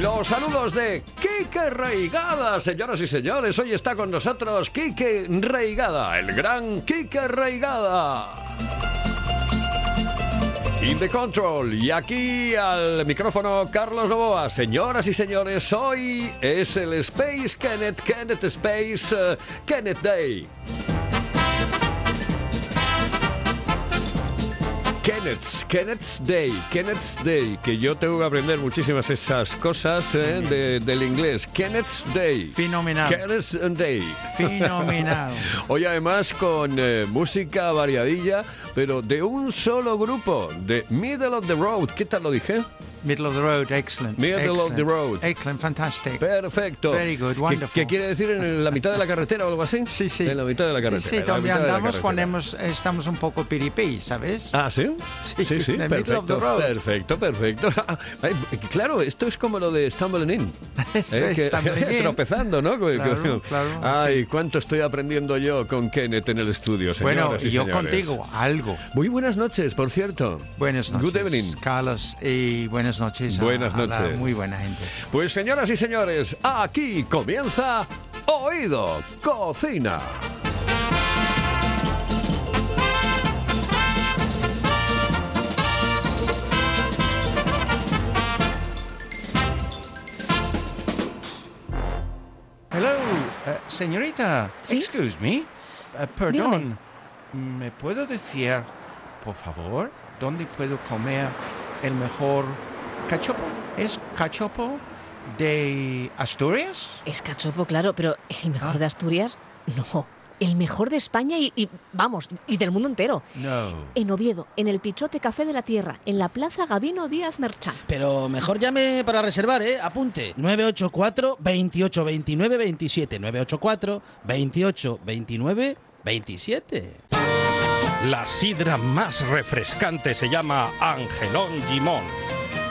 Los saludos de Quique Reigada, señoras y señores. Hoy está con nosotros Quique Reigada, el gran Quique Reigada. In the control. Y aquí al micrófono Carlos Novoa. Señoras y señores, hoy es el Space Kenneth, Kenneth Space, eh, Kenneth Day. Kenneth's, Kenneth's Day, Kenneth's Day, que yo tengo que aprender muchísimas esas cosas eh, de- del inglés. Kenneth's Day. Fenomenal. Kenneth's Day. Fenomenal. Hoy además con eh, música variadilla, pero de un solo grupo, de Middle of the Road. ¿Qué tal lo dije? Middle of the road, excellent. Middle of excellent. the road. Excellent, fantastic. Perfecto. Very good, ¿Qué- wonderful. ¿Qué, quiere decir en la mitad de la carretera o algo así? Sí, sí. En la mitad de la carretera. Sí, sí, donde andamos hemos- estamos un poco piripí, ¿sabes? Ah, ¿sí? Sí, sí, sí, of perfecto, road. perfecto, perfecto. Claro, esto es como lo de Stumbling In. ¿eh? Que- tropezando, ¿no? Claro, claro, Ay, cuánto estoy aprendiendo yo con Kenneth en el estudio, señoras bueno, y y yo señores. contigo, algo. Muy buenas noches, por cierto. Buenas noches. Good evening. Carlos, y buenas noches. a- Buenas a la noches. muy buena gente. Pues señoras y señores, aquí comienza Oído Cocina. Hello, eh, señorita. ¿Sí? Excuse me. Dígame. perdón. ¿Me puedo decir, por favor, dónde puedo comer el mejor cachopo? ¿Es cachopo de Asturias? Es cachopo, claro, pero el mejor Ah. de Asturias, no. El mejor de España y, y, vamos, y del mundo entero. No. En Oviedo, en el Pichote Café de la Tierra, en la Plaza Gabino Díaz Merchán. Pero mejor llame para reservar, ¿eh? Apunte. 984 28 29 27. 984 28 29 27. La sidra más refrescante se llama Angelón Gimón.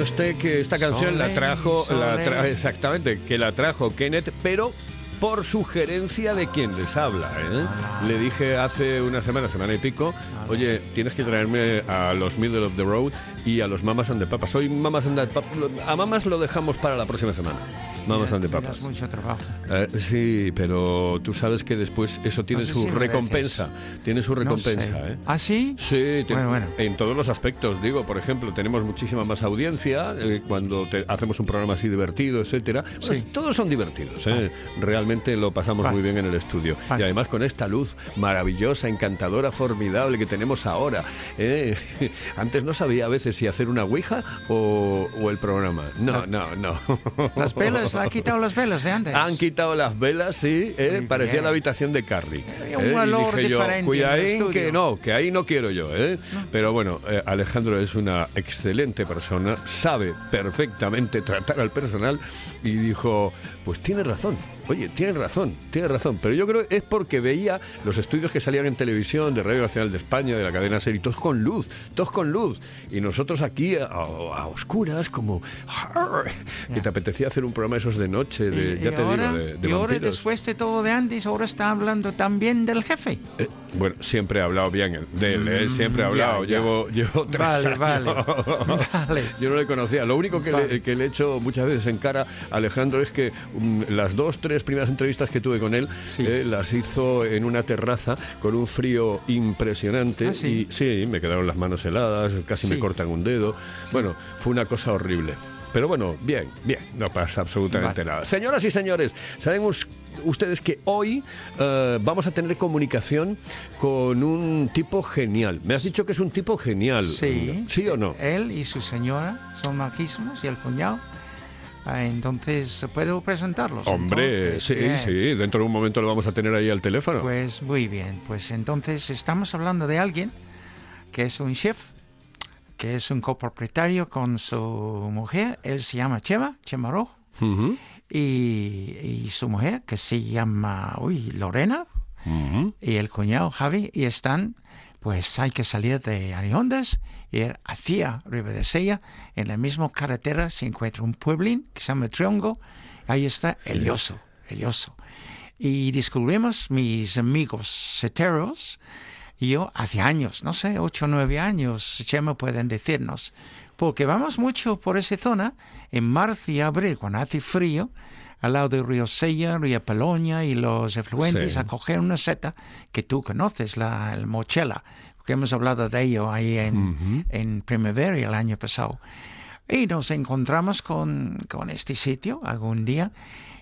Conste que esta canción la trajo, la sole. tra- exactamente, que la trajo Kenneth, pero por sugerencia de quien les habla. ¿eh? Le dije hace una semana, semana y pico, oye, tienes que traerme a los Middle of the Road y a los Mamas and the Papas. Hoy Mamas and the Papas, a Mamas lo dejamos para la próxima semana. Mamas and the Me das Papas. mucho trabajo. Eh, sí, pero tú sabes que después eso tiene No sé su si recompensa. Tiene su No recompensa, sé. ¿eh? ¿Ah, sí? Sí, te- Bueno, bueno. en todos los aspectos. Digo, por ejemplo, tenemos muchísima más audiencia eh, cuando te- hacemos un programa así divertido, etcétera. Pues Sí. todos son divertidos. ¿eh? Realmente lo pasamos Vale. muy bien en el estudio. Vale. Y además con esta luz maravillosa, encantadora, formidable que tenemos ahora. ¿eh? Antes no sabía a veces si hacer una ouija o, o el programa. No, no, no. Las velas Se le ha quitado las velas de antes. Han quitado las velas, sí, eh, parecía bien. la habitación de Carrie. Un eh, y dije yo, diferente estudio". que no, que ahí no quiero yo. ¿eh? Pero bueno, eh, Alejandro es una excelente persona, sabe perfectamente tratar al personal y dijo, pues tiene razón. Oye, tiene razón, tiene razón, pero yo creo que es porque veía los estudios que salían en televisión de Radio Nacional de España, de la cadena Serie, todos con luz, todos con luz. Y nosotros aquí a, a oscuras, como... Que te apetecía hacer un programa esos de noche, de, Y- ya y te ahora, digo, de, de y ahora vampiros. después de todo de antes, ahora está hablando también del jefe. Eh, bueno, siempre he hablado bien de él, ¿eh? siempre he hablado. Mm, ya. Llevo, llevo tres Vale, años. vale. Vale. Yo no le conocía. Lo único que, Vale. le, que le he hecho muchas veces en cara a Alejandro es que mm, las dos, tres primeras entrevistas que tuve con él Sí. eh, las hizo en una terraza con un frío impresionante. Ah, ¿sí? Y sí, me quedaron las manos heladas, casi me Sí. cortan un dedo. Bueno, fue una cosa horrible. Pero bueno, bien, bien, no pasa absolutamente Vale. nada. Señoras y señores, ¿saben us- ustedes que hoy eh, vamos a tener comunicación con un tipo genial? Me has dicho que es un tipo genial. Sí. ¿Sí o no? Él y su señora son majísimos y el cuñado. Ah, Entonces, ¿puedo presentarlos? Hombre, Entonces, sí, bien. sí, dentro de un momento lo vamos a tener ahí al teléfono. Pues muy bien, pues entonces estamos hablando de alguien que es un chef, que es un copropietario con su mujer, él se llama Chema, Chema Rojo, y, y su mujer que se llama, uy, Lorena, y el cuñado Javi, y están, pues hay que salir de Ariondas, ir hacia Ribadesella, en la misma carretera se encuentra un pueblín que se llama Triongo, ahí está El Oso, El Oso. Y descubrimos, mis amigos heteros, y yo hace años, no sé, ocho o nueve años, Chema pueden decirnos, porque vamos mucho por esa zona, en marzo y abril, cuando hace frío, al lado del río Sella, río Peloña y los efluentes, Sí. a coger una seta que tú conoces, la el mochela, porque hemos hablado de ello ahí en, en primavera el año pasado. Y nos encontramos con, con este sitio algún día,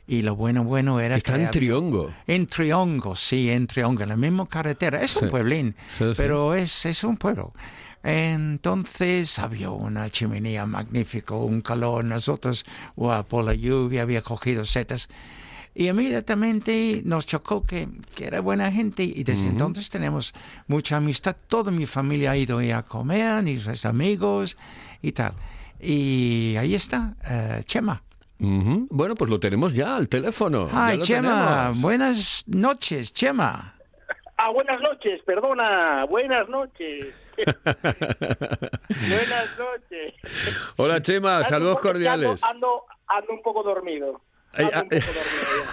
y lo bueno, bueno era Está que en Triongo. en Triongo, sí, en Triongo, en la misma carretera. Es un Sí. pueblín, sí. pero es, es un pueblo. Entonces había una chimenea magnífica, un calor, nosotros, guau, por la lluvia había cogido setas. Y inmediatamente nos chocó que, que era buena gente y desde entonces tenemos mucha amistad. Toda mi familia ha ido a comer, y sus amigos y tal. Y ahí está, eh, Chema. Bueno, pues lo tenemos ya al teléfono. Ay, Chema, tenemos. buenas noches, Chema. Ah, buenas noches, perdona, buenas noches. buenas noches. Hola, Chema, saludos cordiales. Ando, ando un poco dormido. Ay, ah,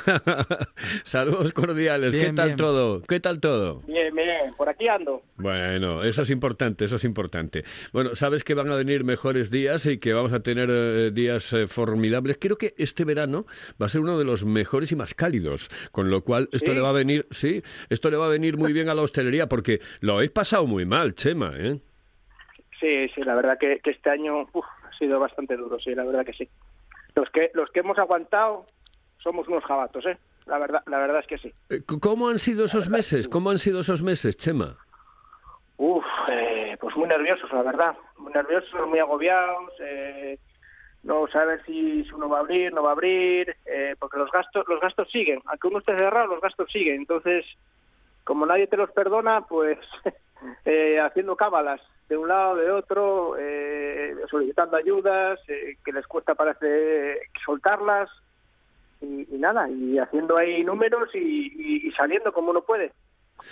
saludos cordiales. ¿Qué tal bien. todo? ¿Qué tal todo? Bien, bien, por aquí ando. Bueno, eso es importante, eso es importante. Bueno, sabes que van a venir mejores días y que vamos a tener eh, días eh, formidables. Creo que este verano va a ser uno de los mejores y más cálidos, con lo cual esto ¿Sí? le va a venir, sí, esto le va a venir muy bien a la hostelería porque lo habéis pasado muy mal, Chema, ¿eh? Sí, sí, la verdad que, que este año uf, ha sido bastante duro, sí, la verdad que sí. Los que los que hemos aguantado somos unos jabatos, ¿eh? La verdad, la verdad es que sí. Eh, ¿Cómo han sido esos meses? ¿Cómo han sido esos meses, Chema? Uf, eh, pues muy nerviosos, la verdad. Muy nerviosos, muy agobiados. Eh, no saber si, si uno va a abrir, no va a abrir, eh, porque los gastos, los gastos siguen. Aunque uno esté cerrado, los gastos siguen. Entonces, como nadie te los perdona, pues haciendo cábalas de un lado, de otro, eh, solicitando ayudas, eh, que les cuesta parece soltarlas y, nada, y haciendo ahí números y, y- y saliendo como uno puede,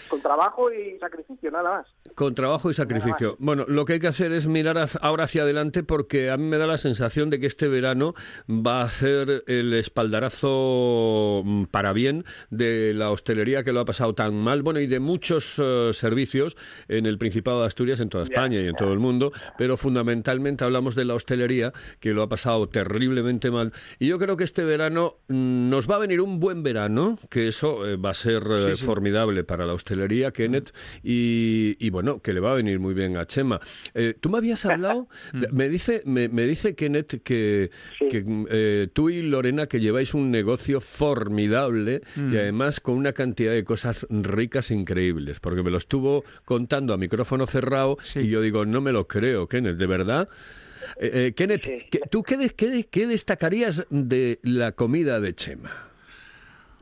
con trabajo y sacrificio, nada más. Con trabajo y sacrificio. Bueno, lo que hay que hacer es mirar ahora hacia adelante porque a mí me da la sensación de que este verano va a ser el espaldarazo mm, para bien de la hostelería que lo ha pasado tan mal, bueno, y de muchos eh, servicios en el Principado de Asturias, en toda España y en todo el mundo, pero fundamentalmente hablamos de la hostelería que lo ha pasado terriblemente mal. Y yo creo que este verano mm, nos va a venir un buen verano, que eso eh, va a ser eh, Sí, sí. formidable para la hostelería, Kenneth, y, y bueno, que le va a venir muy bien a Chema. Eh, Tú me habías hablado, me dice, me, me dice Kenneth que, Sí. que, eh, tú y Lorena que lleváis un negocio formidable y además con una cantidad de cosas ricas e increíbles, porque me lo estuvo contando a micrófono cerrado Sí. y yo digo, no me lo creo, Kenneth, ¿de verdad? Eh, eh, Kenneth, Sí. ¿qué- ¿tú qué, des- qué qué destacarías de la comida de Chema?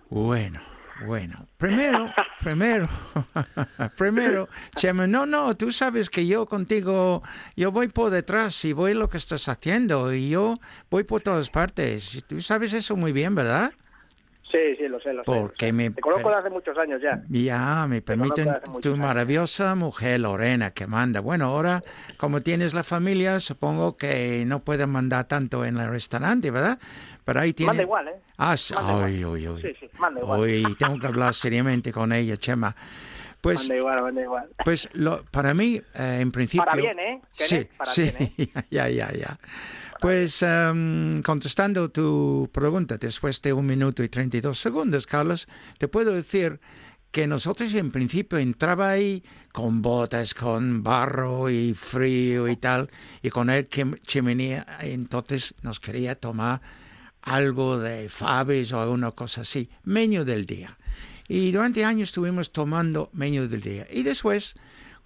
Bueno, bueno. Primero, primero, primero, Chema, no, no, tú sabes que yo contigo, yo voy por detrás y voy lo que estás haciendo y yo voy por todas partes. Tú sabes eso muy bien, ¿verdad? Sí, sí, lo sé, lo sé. lo sé. me- Te conozco desde hace muchos años ya. Ya, me permiten tu maravillosa mujer Lorena que manda. Bueno, ahora como tienes la familia, supongo que no pueden mandar tanto en el restaurante, ¿verdad? Pero ahí tienes... Manda igual, ¿eh? Ah. Manda ay, uy, uy. Sí, sí, manda igual. Uy, tengo que hablar seriamente con ella, Chema. Pues, Manda igual, manda igual. pues lo, para mí, eh, en principio... Para bien, ¿eh? Sí, para sí, bien, ¿eh? ya, ya, ya. Pues em, contestando tu pregunta, después de un minuto y 32 segundos, Carlos, te puedo decir que nosotros en principio entraba ahí con botas, con barro y frío y tal, y con el chim- chimenea, entonces nos quería tomar algo de faves o alguna cosa así, menú del día. Y durante años estuvimos tomando menú del día. Y después,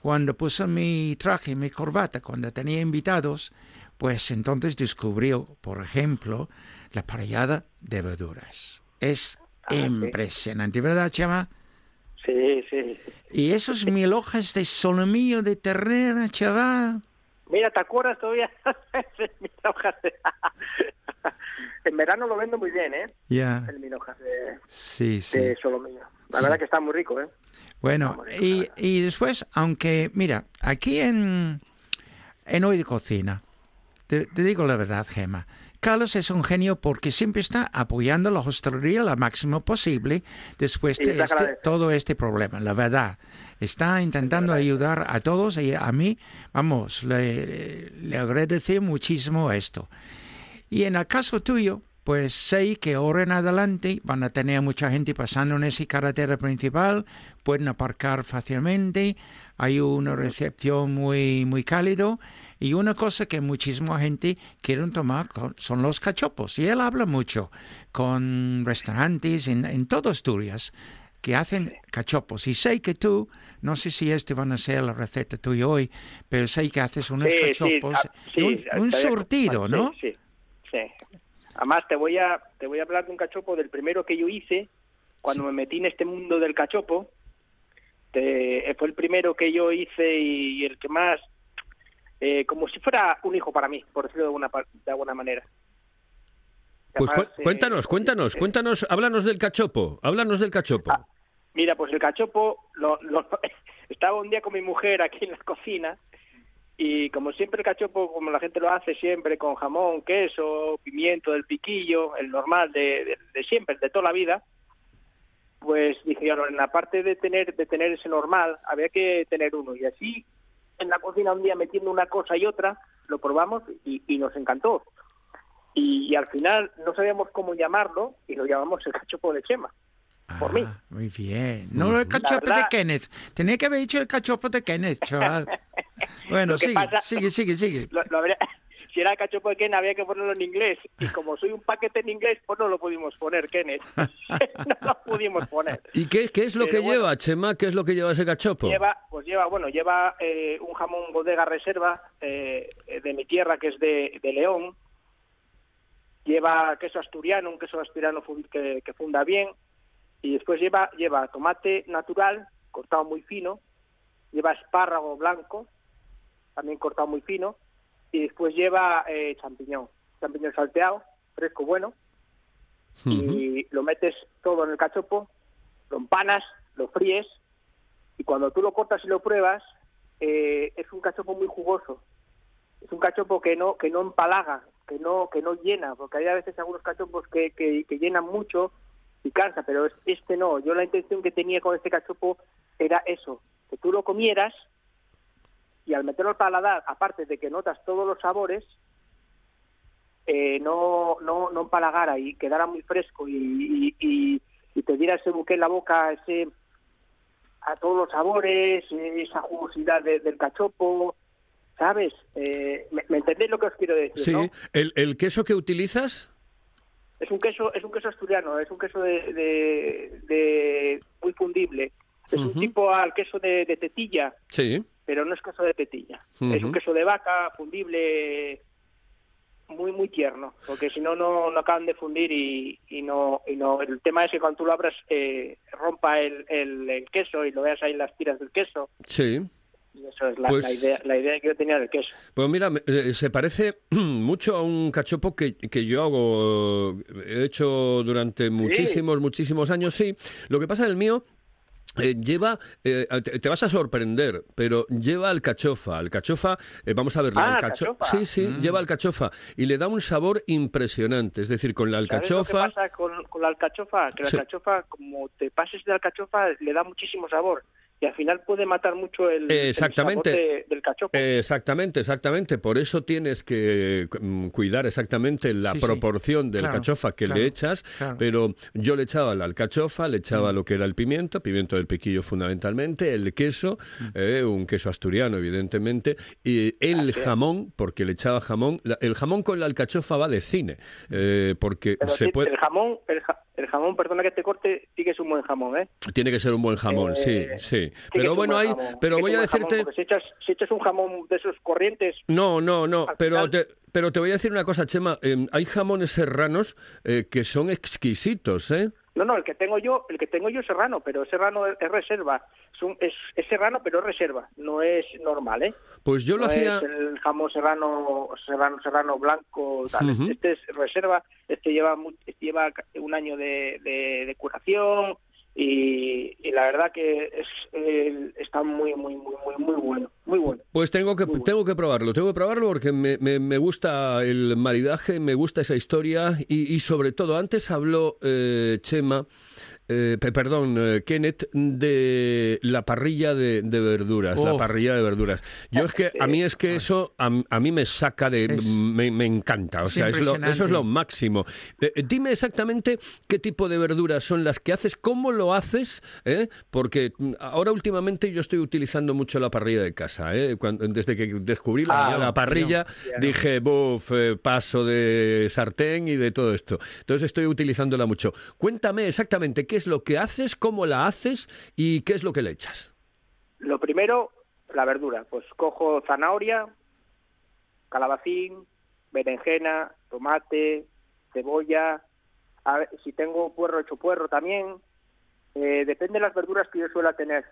cuando puse mi traje, mi corbata, cuando tenía invitados, pues entonces descubrió, por ejemplo, la parrillada de verduras. Es impresionante, ¿verdad, Chema? Sí, sí. Y esos mil hojas de solomillo de ternera, chaval. Mira, ¿te acuerdas todavía? Mil hojas de... en verano lo vendo muy bien, ¿eh? Ya, El mil hojas de, sí, sí. de solomillo. La verdad que está muy rico, ¿eh? Bueno, y, y después, aunque, mira, aquí en, en Hoy de Cocina, te, te digo la verdad, Gema, Carlos es un genio porque siempre está apoyando la hostelería lo máximo posible después de te este- todo este problema, la verdad. Está intentando ayudar a todos y a mí, vamos, le, le agradecí muchísimo esto. Y en el caso tuyo, pues sé que ahora en adelante van a tener mucha gente pasando en esa carretera principal, pueden aparcar fácilmente, hay una recepción muy, muy cálido y una cosa que muchísima gente quieren tomar son los cachopos. Y él habla mucho con restaurantes en, en toda Asturias que hacen cachopos. Y sé que tú, no sé si este van a ser la receta tuya hoy, pero sé que haces unos Sí, sí, cachopos, ah, sí, un, un surtido, ¿no? Sí, sí. Además, te voy a te voy a hablar de un cachopo del primero que yo hice cuando me metí en este mundo del cachopo. Te- fue el primero que yo hice y, el que más, eh, como si fuera un hijo para mí, por decirlo de alguna, de alguna manera. Pues cu- cuéntanos, eh, cuéntanos, eh, cuéntanos, háblanos del cachopo, háblanos del cachopo. Ah, Mira, pues el cachopo, lo, lo- estaba un día con mi mujer aquí en la cocina y como siempre el cachopo, como la gente lo hace siempre, con jamón, queso, pimiento del piquillo, el normal de, de- de siempre, de toda la vida, pues dije, yo, en la parte de tener, de tener ese normal, había que tener uno. Y así, en la cocina un día metiendo una cosa y otra, lo probamos y, y nos encantó. Y, y al final no sabíamos cómo llamarlo y lo llamamos el cachopo de Chema. por mí. Ah, Muy bien. No el cachopo de Kenneth. Tenía que haber dicho el cachopo de Kenneth, chaval. Bueno, sigue, pasa- sigue, sigue, sigue. Lo- lo habría- si era cachopo de Ken había que ponerlo en inglés y como soy un paquete en inglés pues no lo pudimos poner Kenneth no lo pudimos poner ¿Y qué, qué es lo Pero que bueno. lleva, Chema? ¿Qué es lo que lleva ese cachopo? lleva pues lleva bueno lleva eh, un jamón bodega reserva eh, de mi tierra que es de, de León lleva queso asturiano un queso asturiano que funda bien y después lleva lleva tomate natural cortado muy fino lleva espárrago blanco también cortado muy fino y después lleva eh, champiñón champiñón salteado fresco bueno y lo metes todo en el cachopo, lo empanas, lo fríes y cuando tú lo cortas y lo pruebas eh, es un cachopo muy jugoso. Es un cachopo que no que no empalaga, que no que no llena, porque hay a veces algunos cachopos que, que, que llenan mucho y cansa, pero es- este no. Yo la intención que tenía con este cachopo era eso, que tú lo comieras y al meterlo al paladar, aparte de que notas todos los sabores, eh, no, no, no empalagara y quedara muy fresco y, y, y- y te diera ese buque en la boca, ese a todos los sabores, esa jugosidad de- del cachopo, ¿sabes? Eh, ¿me, me entendéis lo que os quiero decir? Sí, no? ¿El, el queso que utilizas? Es un queso, es un queso asturiano, es un queso de, de, de- muy fundible. Es un tipo al queso de, de tetilla, Sí. Pero no es queso de tetilla. Es un queso de vaca fundible muy muy tierno, porque si no no acaban de fundir y, y no y no el tema es que cuando tú lo abras eh, rompa el, el, el queso y lo veas ahí en las tiras del queso Sí. y eso es la, Pues- la idea la idea que yo tenía del queso. Pues mira, eh, se parece mucho a un cachopo que, que yo hago, he hecho durante muchísimos, muchísimos años, sí. Lo que pasa el mío eh, lleva, eh, te, te vas a sorprender, pero lleva alcachofa. Alcachofa, eh, vamos a ver, la Ah, alcacho- alcachofa. Sí, sí, lleva alcachofa y le da un sabor impresionante. Es decir, con la ¿Sabes lo alcachofa. que pasa con, con la alcachofa? Que la Sí. alcachofa, como te pases de alcachofa, le da muchísimo sabor. Y al final puede matar mucho el, el Exactamente. sabor de- del cachopo. Exactamente, exactamente. Por eso tienes que mm, cuidar exactamente la Sí, sí. proporción del Claro, cachofa que claro, le echas. claro. Pero yo le echaba la alcachofa, le echaba lo que era el pimiento, pimiento del piquillo fundamentalmente, el queso, eh, un queso asturiano evidentemente, y el jamón, porque le echaba jamón. La- el jamón con la alcachofa va de cine, eh, porque Pero se sí, puede, el jamón, el, ja- el jamón, perdona que te corte, sí que es un buen jamón, ¿eh? tiene que ser un buen jamón, Eh, sí, sí. Sí Pero bueno, buen hay, jamón, pero voy a jamón, decirte. si echas, si echas un jamón de esos corrientes, No, no, no, pero te, pero te voy a decir una cosa, Chema. eh, hay jamones serranos eh, que son exquisitos, ¿eh? no, no, el que tengo yo, el que tengo yo es serrano, pero serrano es, es reserva, es, un- es, es serrano pero es reserva, no es normal, ¿eh? Pues yo lo no hacía... es el jamón serrano, serrano, serrano blanco, tal. Este es reserva, este lleva este lleva un año de, de- de curación y, la verdad que es eh, está muy muy muy muy muy bueno, muy bueno. Pues tengo que, tengo que probarlo, tengo que probarlo porque me, me- me gusta el maridaje, me gusta esa historia y, y sobre todo, antes habló eh, Chema, eh, pe- perdón, eh, Kenneth, de la parrilla de, de verduras, la parrilla de verduras. Yo es que, a mí es que eso, a, a mí me saca de... Es- me, me encanta, o es sea, es lo- eso es lo máximo. Eh, dime exactamente qué tipo de verduras son las que haces, cómo lo haces, ¿eh? porque mm, ahora últimamente yo estoy utilizando mucho la parrilla de casa. ¿Eh? Cuando- desde que descubrí la, Ah, la parrilla, dije, buf, eh, paso de sartén y de todo esto. Entonces estoy utilizándola mucho. Cuéntame exactamente qué es lo que haces, cómo la haces y qué es lo que le echas. Lo primero, la verdura, pues cojo zanahoria, calabacín, berenjena, tomate, cebolla, a ver, si tengo puerro hecho puerro también, eh, depende de las verduras que yo suela tener,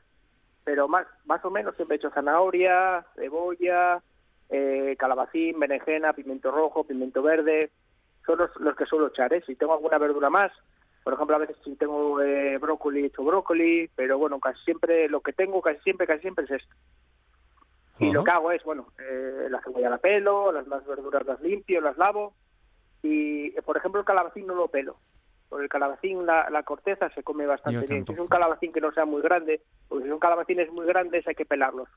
pero más más o menos siempre he hecho zanahoria, cebolla, eh, calabacín, berenjena, pimiento rojo, pimiento verde, son los, los que suelo echar, ¿eh? Si tengo alguna verdura más, por ejemplo, a veces si tengo eh, brócoli, he hecho brócoli, pero bueno, casi siempre, lo que tengo casi siempre, casi siempre es esto. Y lo que hago es, bueno, eh, la cebolla la pelo, las más verduras las limpio, las lavo, y por ejemplo el calabacín no lo pelo. Por el calabacín la, la corteza se come bastante Yo bien. Si es un calabacín que no sea muy grande, porque si son calabacines muy grandes hay que pelarlos,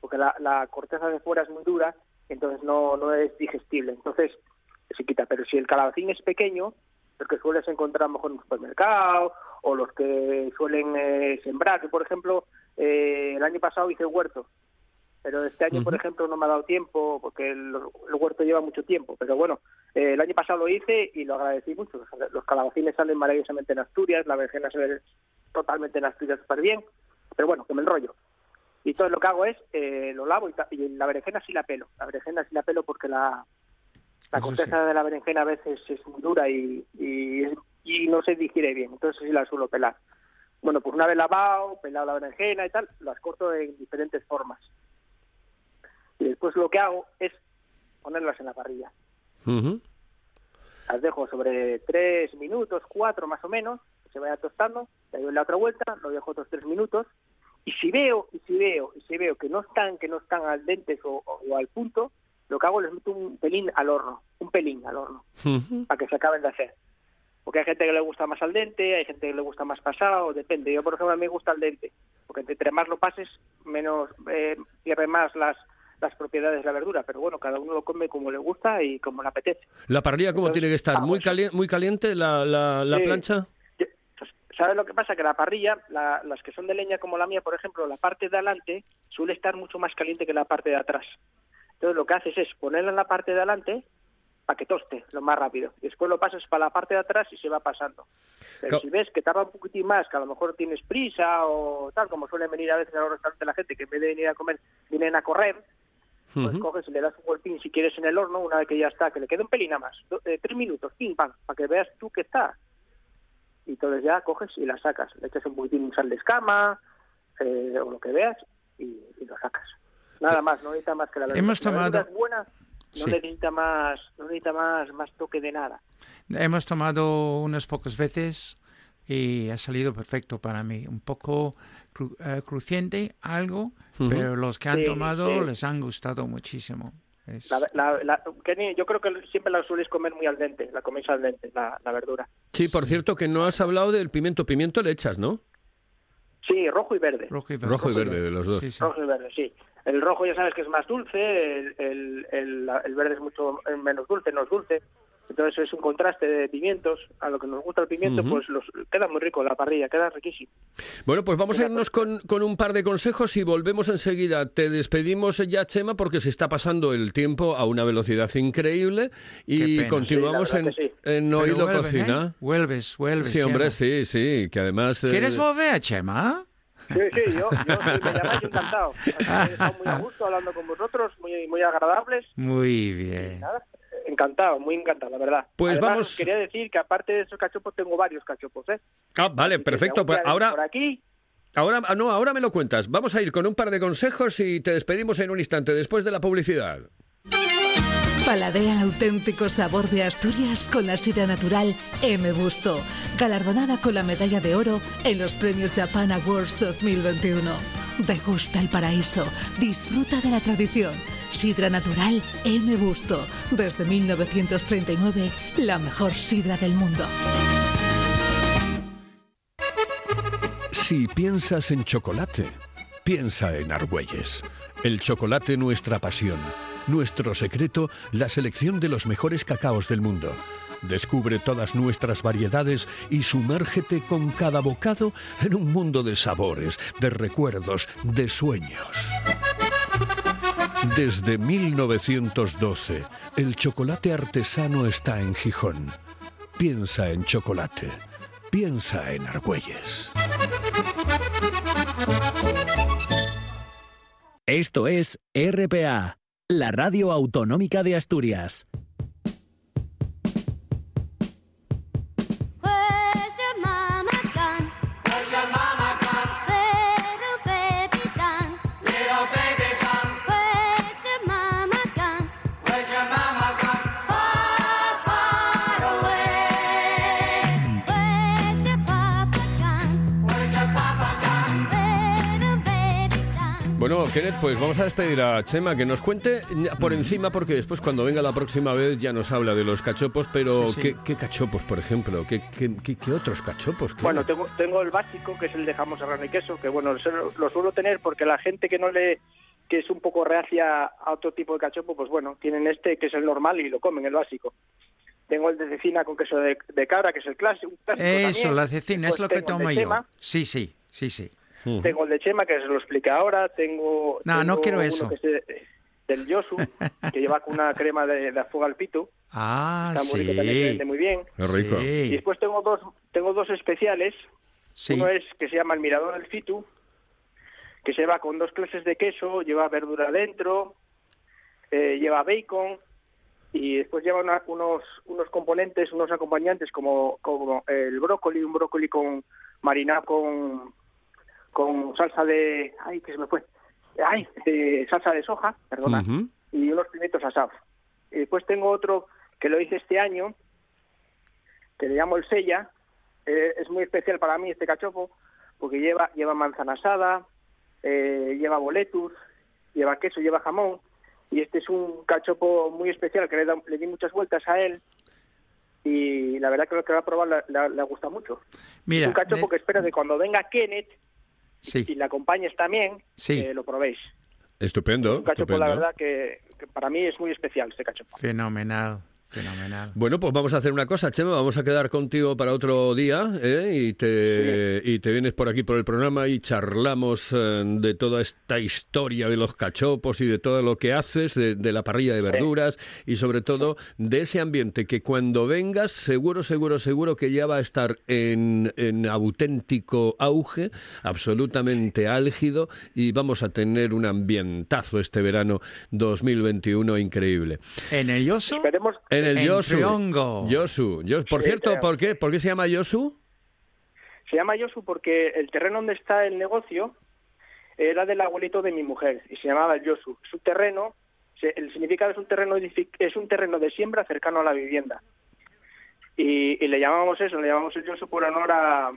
porque la, la corteza de fuera es muy dura, entonces no, no es digestible. Entonces se quita. Pero si el calabacín es pequeño, los que sueles encontrar mejor en un supermercado o los que suelen eh, sembrar, que por ejemplo eh, el año pasado hice huerto, pero este año, por ejemplo, no me ha dado tiempo porque el, el huerto lleva mucho tiempo. Pero bueno, eh, el año pasado lo hice y lo agradecí mucho. Los, los calabacines salen maravillosamente en Asturias, la berenjena se ve totalmente en Asturias súper bien. Pero bueno, que me enrollo. Y todo lo que hago es, eh, lo lavo y, y la berenjena sí la pelo. La berenjena sí la pelo porque la, la corteza de la berenjena a veces es muy dura y, y, y no se digiere bien. Entonces sí la suelo pelar. Bueno, pues una vez lavado, pelado la berenjena y tal, las corto en diferentes formas. Y después lo que hago es ponerlas en la parrilla. Las dejo sobre tres minutos, cuatro más o menos, que se vaya tostando, le doy la otra vuelta, lo dejo otros tres minutos, y si veo, y si veo, y si veo que no están, que no están al dentes o, o al punto, lo que hago les meto un pelín al horno, un pelín al horno, para que se acaben de hacer. Porque hay gente que le gusta más al dente, hay gente que le gusta más pasado, depende. Yo, por ejemplo, a mí me gusta al dente, porque entre más lo pases, menos eh, pierde más las, las propiedades de la verdura. Pero bueno, cada uno lo come como le gusta y como le apetece. La parrilla, ¿cómo Entonces, tiene que estar? ¿Muy, cali- muy caliente la, la, la Sí. plancha? Pues, ¿Sabes lo que pasa? Que la parrilla, la- las que son de leña como la mía, por ejemplo, la parte de adelante suele estar mucho más caliente que la parte de atrás. Entonces lo que haces es ponerla en la parte de adelante para que toste lo más rápido. Después lo pasas para la parte de atrás y se va pasando. Pero si ves que tarda un poquitín más, que a lo mejor tienes prisa o tal, como suelen venir a veces a los restaurantes la gente, que en vez de venir a comer, vienen a correr, pues coges y le das un golpín si quieres en el horno, una vez que ya está, que le quede un pelín nada más, do- eh, tres minutos, pim, pam, para que veas tú que está. Y entonces ya coges y la sacas. Le echas un poquitín sal de escama, eh, o lo que veas, y, y lo sacas. Nada más, no necesita más que la verdura. Hemos Si la verdura tomado- es buena, no Sí. necesita más, no necesita más, más toque de nada. Hemos tomado unas pocas veces y ha salido perfecto para mí. Un poco cru- eh, crujiente, algo, pero los que han Sí, tomado sí. les han gustado muchísimo. Es- La, la- la- Kenny, yo creo que siempre la sueles comer muy al dente, la coméis al dente, la, la verdura. Sí, por cierto, que no has hablado del pimiento. Pimiento le echas, ¿no? Sí, rojo y verde. rojo y verde. Rojo y verde, de los dos. Sí, sí. Rojo y verde, sí. El rojo ya sabes que es más dulce, el, el, el, el verde es mucho menos dulce, no es dulce. Entonces es un contraste de pimientos. A lo que nos gusta el pimiento, pues los, queda muy rico la parrilla, queda riquísimo. Bueno, pues vamos a irnos con, con un par de consejos y volvemos enseguida. Te despedimos ya, Chema, porque se está pasando el tiempo a una velocidad increíble y continuamos Sí, en, sí. en Oído vuelven, Cocina. ¿eh? Vuelves, vuelves. Sí, hombre, Chema. sí, sí, que además... eh, ¿Quieres volver, Chema? Sí, sí, yo, yo si me llamáis encantado. Así que He estado muy a gusto hablando con vosotros, muy, muy agradables. Muy bien. Nada, encantado, muy encantado, la verdad. Pues Además, vamos- os quería decir que aparte de esos cachopos, tengo varios cachopos, ¿eh? Ah, vale, Así perfecto. Pues ahora, Por aquí, ahora, ah, no, ahora me lo cuentas. Vamos a ir con un par de consejos y te despedimos en un instante después de la publicidad. Paladea el auténtico sabor de Asturias con la sidra natural M. Busto, galardonada con la medalla de oro en los premios Japan Awards 2021. Degusta el paraíso, disfruta de la tradición. Sidra natural M. Busto, desde 1939, la mejor sidra del mundo. Si piensas en chocolate, piensa en Argüelles. El chocolate nuestra pasión. Nuestro secreto, la selección de los mejores cacaos del mundo. Descubre todas nuestras variedades y sumérgete con cada bocado en un mundo de sabores, de recuerdos, de sueños. Desde 1912, el chocolate artesano está en Gijón. Piensa en chocolate. Piensa en Argüelles. Esto es RPA, la radio autonómica de Asturias. Bueno, Kenneth, pues vamos a despedir a Chema, que nos cuente por encima, porque después cuando venga la próxima vez ya nos habla de los cachopos, pero Sí, sí. ¿qué, qué cachopos, por ejemplo? ¿Qué, qué, qué- qué otros cachopos? ¿Qué- Bueno, tengo, tengo el básico, que es el de jamón serrano y queso, que bueno, lo, lo suelo tener porque la gente que no le que es un poco reacia a otro tipo de cachopo, pues bueno, tienen este que es el normal y lo comen, el básico. Tengo el de cecina con queso de, de cabra, que es el clásico. un clásico Eso, también. la cecina, es Pues lo que tomo yo. chema, Sí, sí, sí, Ujú. Tengo el de chema, que se lo expliqué ahora. Tengo. No, no quiero eso. que es de- del Yosu, que lleva con una crema de, de fuego al pito. Ah, Está muy sí. rico también, se vende muy bien. Qué rico. Y después tengo dos, tengo dos especiales. sí. Uno es que se llama el Mirador del Fitu, que se va con dos clases de queso, lleva verdura dentro, eh, lleva bacon y después lleva una- unos unos componentes, unos acompañantes como, como el brócoli, un brócoli con marinado con con salsa de ay que se me fue ay de salsa de soja, perdona, y unos pimientos asados. Y después tengo otro que lo hice este año, que le llamo el Sella. Eh, es muy especial para mí este cachopo, porque lleva, lleva manzana asada, eh, lleva boletus, lleva queso, lleva jamón. Y este es un cachopo muy especial que le, da- le di muchas vueltas a él. Y la verdad que lo que va a probar le, gusta mucho. Mira, un cachopo de- que espero que cuando venga Kenneth y sí, le acompañes también, Sí. eh, lo probéis. Estupendo, Un cachopo, estupendo. la verdad, que, que para mí es muy especial este cachopo. fenomenal. Fenomenal. Bueno, pues vamos a hacer una cosa, Chema, vamos a quedar contigo para otro día ¿eh? y, te, y te vienes por aquí por el programa y charlamos eh, de toda esta historia de los cachopos y de todo lo que haces, de, de la parrilla de verduras y sobre todo de ese ambiente que cuando vengas seguro, seguro, seguro que ya va a estar en, en auténtico auge, absolutamente álgido y vamos a tener un ambientazo este verano 2021 increíble. En el Yoso, Esperemos. En el En Yosu. Triongo. Yosu. Yo- por Sí, cierto, creo. ¿por qué? ¿por qué se llama Yosu? Se llama Yosu porque el terreno donde está el negocio era del abuelito de mi mujer y se llamaba el Yosu. Es un terreno, se- el significado es un terreno es un terreno de siembra cercano a la vivienda. Y, y le llamamos eso, le llamamos el Yosu por honor a,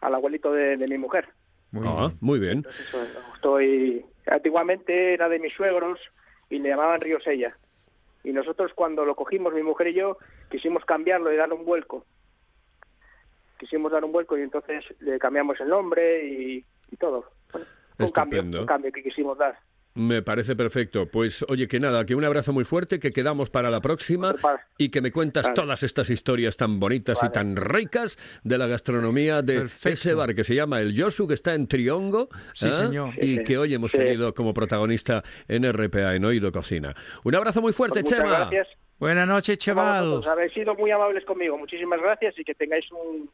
al abuelito de, de mi mujer. Muy Ah, bien. muy bien. Entonces, bueno, estoy antiguamente era de mis suegros y le llamaban Río Sella. Y nosotros cuando lo cogimos, mi mujer y yo, quisimos cambiarlo y darle un vuelco. Quisimos dar un vuelco y entonces le cambiamos el nombre y, y todo. Bueno, un cambio, un cambio que quisimos dar. Me parece perfecto. Pues oye, que nada, que un abrazo muy fuerte, que quedamos para la próxima Para- y que me cuentas Vale. todas estas historias tan bonitas y tan ricas de la gastronomía de Perfecto. ese bar que se llama El Yosu, que está en Triongo. Sí, ¿eh? señor. Y Sí, que hoy hemos sí. tenido como protagonista en RPA, en Oído Cocina. Un abrazo muy fuerte, Pues Chema. gracias. Buenas noches, chaval. vosotros. Habéis sido muy amables conmigo. Muchísimas gracias y que tengáis un-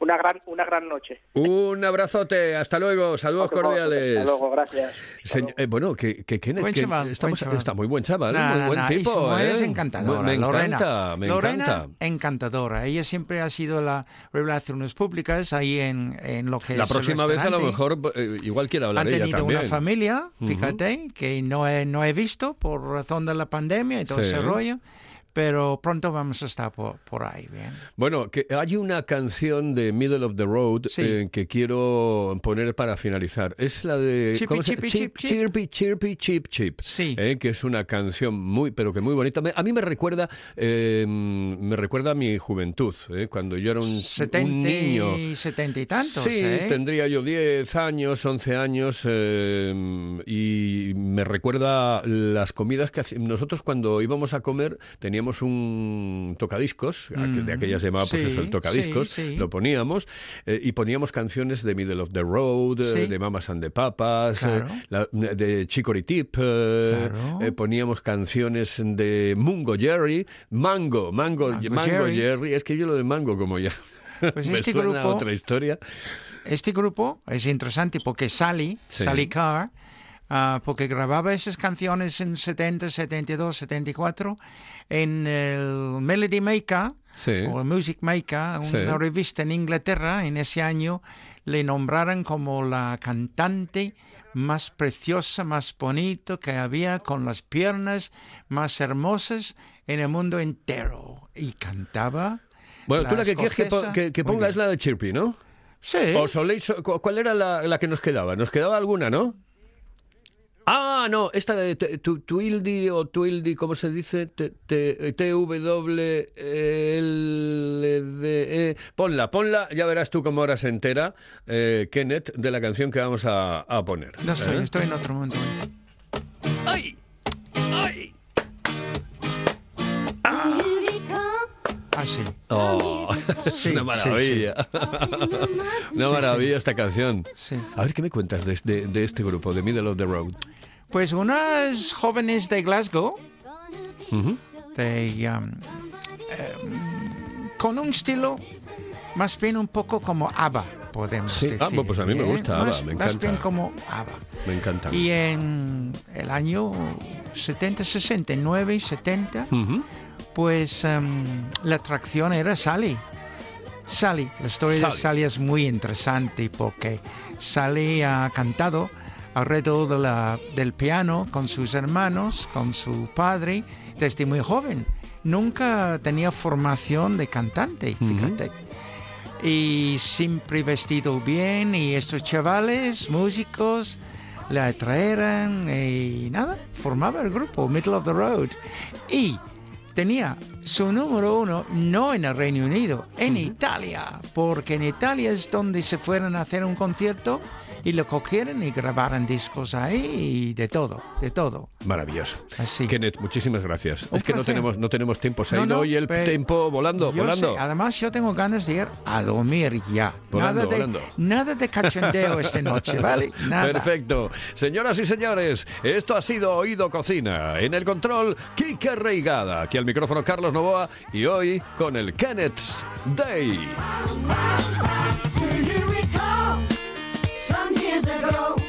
una gran una gran noche. Un abrazote, hasta luego, saludos cordiales. Hasta luego, gracias. Hasta Señ- luego. eh, bueno, que, que Kenneth, Buen que chaval, estamos- buen chaval. está muy buen chaval, No, muy no, buen y tipo. mujer es ¿eh? encantadora. Me Lorena. encanta, me Lorena, encanta. encantadora. Ella siempre ha sido la relaciones públicas ahí en, en lo que La es el próxima vez a lo mejor eh, igual quiere hablar Han ella tenido también. una familia, fíjate, que no he, no he visto por razón de la pandemia y todo Sí. ese rollo, pero pronto vamos a estar por, por ahí, bien. Bueno, que hay una canción de Middle of the Road Sí. eh, que quiero poner para finalizar. Es la de Chippy, ¿cómo se- chippy, Chip. Chirpy Chirpy Chip Chip. Sí. eh, que es una canción muy, pero que muy bonita. A mí me recuerda, eh, me recuerda a mi juventud, eh, cuando yo era un, un 70 niño. y 70 y tantos, Sí, tendría yo 10 años, 11 años eh, y me recuerda las comidas que hacíamos. Nosotros cuando íbamos a comer teníamos un tocadiscos, aquel- de aquellas llamaba pues Mm, Sí, eso, el tocadiscos, sí, sí. lo poníamos eh, y poníamos canciones de Middle of the Road, eh, de Mamas and the Papas, eh, Claro. la- de Chicory Tip, eh, Claro. eh, poníamos canciones de Mungo Jerry, Mango, Mango, Mango Mango Jerry. Jerry. Es que yo lo de Mango como ya... Pues me este suena grupo- otra historia. Este grupo es interesante porque Sally. Sally Carr, ah, porque grababa esas canciones en 70, 72, 74 en el Melody Maker Sí. o Music Maker, una Sí. revista en Inglaterra. En ese año le nombraron como la cantante más preciosa, más bonito que había, con las piernas más hermosas en el mundo entero. Y cantaba. Bueno, tú la que quieres que, po- que- que ponga es la de Chirpy, ¿no? Sí. O soléis, cu- ¿Cuál era la, la que nos quedaba? ¿Nos quedaba alguna, no? Ah, no, esta de T- Tu- Twildy o Twildy, ¿cómo se dice? T- T- T-W-L-D-E. E. Ponla, ponla, ya verás tú cómo ahora se entera, eh, Kenneth, de la canción que vamos a, a poner. No estoy, ¿eh? estoy en otro. ¡Ay! ¡Ay! Ah, sí. Oh, es Sí, una sí, maravilla. Una maravilla esta canción. Sí. A ver, ¿qué me cuentas de, de- de este grupo, de Middle of the Road? Pues unas jóvenes de Glasgow, Ujú. de, um, em, con un estilo más bien un poco como ABBA, podemos Sí, decir. ah, bueno, pues a mí me ¿eh? gusta ABBA, más, me Más encanta. bien como ABBA. Me encanta. Y en el año 70, 69 y 70, Ujú. Pues em, la atracción era Sally. Sally, la historia Sally. de Sally es muy interesante porque Sally ha cantado alrededor de la- del piano con sus hermanos, con su padre, desde muy joven. Nunca tenía formación de cantante, fíjate. Y siempre vestido bien y estos chavales, músicos, la atraeran y nada, formaba el grupo Middle of the Road. Y tenía su número uno no en el Reino Unido, en Italia, porque en Italia es donde se fueron a hacer un concierto y lo cogieron y grabaron discos ahí y de todo, de todo. Maravilloso. Así. Kenneth, muchísimas gracias. Un es que no tenemos, no tenemos tiempo. Se ha No, ido no, hoy el tiempo volando, volando. sé, además yo tengo ganas de ir a dormir ya. Volando, nada, de, volando. nada de cachondeo esta noche, ¿vale? Nada. Perfecto. Señoras y señores, esto ha sido Oído Cocina. En el control, Kike Reigada. Aquí al micrófono, Carlos Novoa. Y hoy con el Kenneth's Day. Here we come. go.